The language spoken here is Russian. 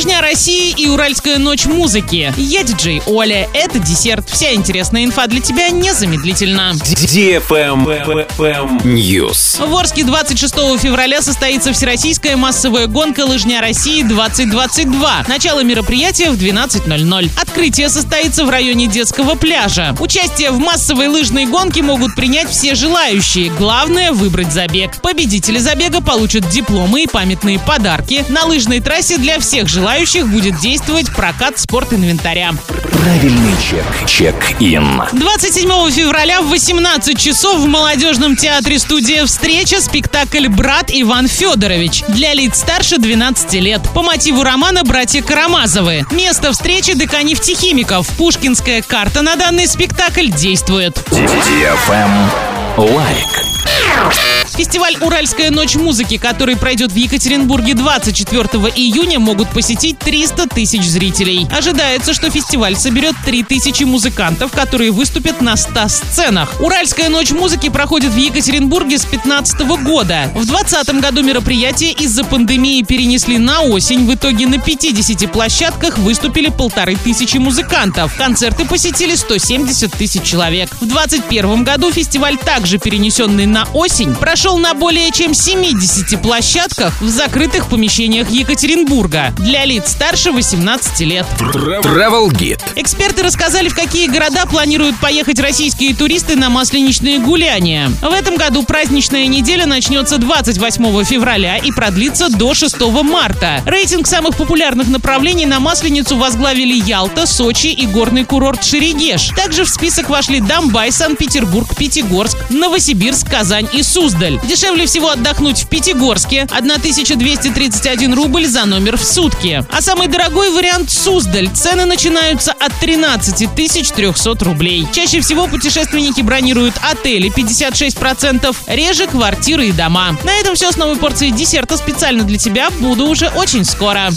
Лыжня России и Уральская ночь музыки. Я диджей Оля. Это десерт. Вся интересная инфа для тебя незамедлительно. News. В Орске 26 февраля состоится Всероссийская массовая гонка «Лыжня России 2022». Начало мероприятия в 12.00. Открытие состоится в районе детского пляжа. Участие в массовой лыжной гонке могут принять все желающие. Главное – выбрать забег. Победители забега получат дипломы и памятные подарки. На лыжной трассе для всех желающих будет действовать прокат спортинвентаря. Правильный чек. Чек-ин. 27 февраля в 18 часов в Молодежном театре студия «Встреча» спектакль «Брат Иван Федорович» для лиц старше 12 лет по мотиву романа «Братья Карамазовы». Место встречи Деканевтихимиков. Пушкинская карта на данный спектакль действует. Лайк. Фестиваль «Уральская ночь музыки», который пройдет в Екатеринбурге 24 июня, могут посетить 300 тысяч зрителей. Ожидается, что фестиваль соберет 3000 музыкантов, которые выступят на 100 сценах. «Уральская ночь музыки» проходит в Екатеринбурге с 2015 года. В 2020 году мероприятие из-за пандемии перенесли на осень. В итоге на 50 площадках выступили полторы тысячи музыкантов. Концерты посетили 170 тысяч человек. В 2021 году фестиваль, также перенесенный на осень, прошел на более чем 70 площадках в закрытых помещениях Екатеринбурга для лиц старше 18 лет. Travel Guide. Эксперты рассказали, в какие города планируют поехать российские туристы на масленичные гуляния. В этом году праздничная неделя начнется 28 февраля и продлится до 6 марта. Рейтинг самых популярных направлений на Масленицу возглавили Ялта, Сочи и горный курорт Шерегеш. Также в список вошли Донбай, Санкт-Петербург, Пятигорск, Новосибирск, Казань и Суздаль. Дешевле всего отдохнуть в Пятигорске – 1231 рубль за номер в сутки. А самый дорогой вариант – Суздаль. Цены начинаются от 13 300 рублей. Чаще всего путешественники бронируют отели 56%, реже квартиры и дома. На этом все с новой порцией десерта специально для тебя. Буду уже очень скоро.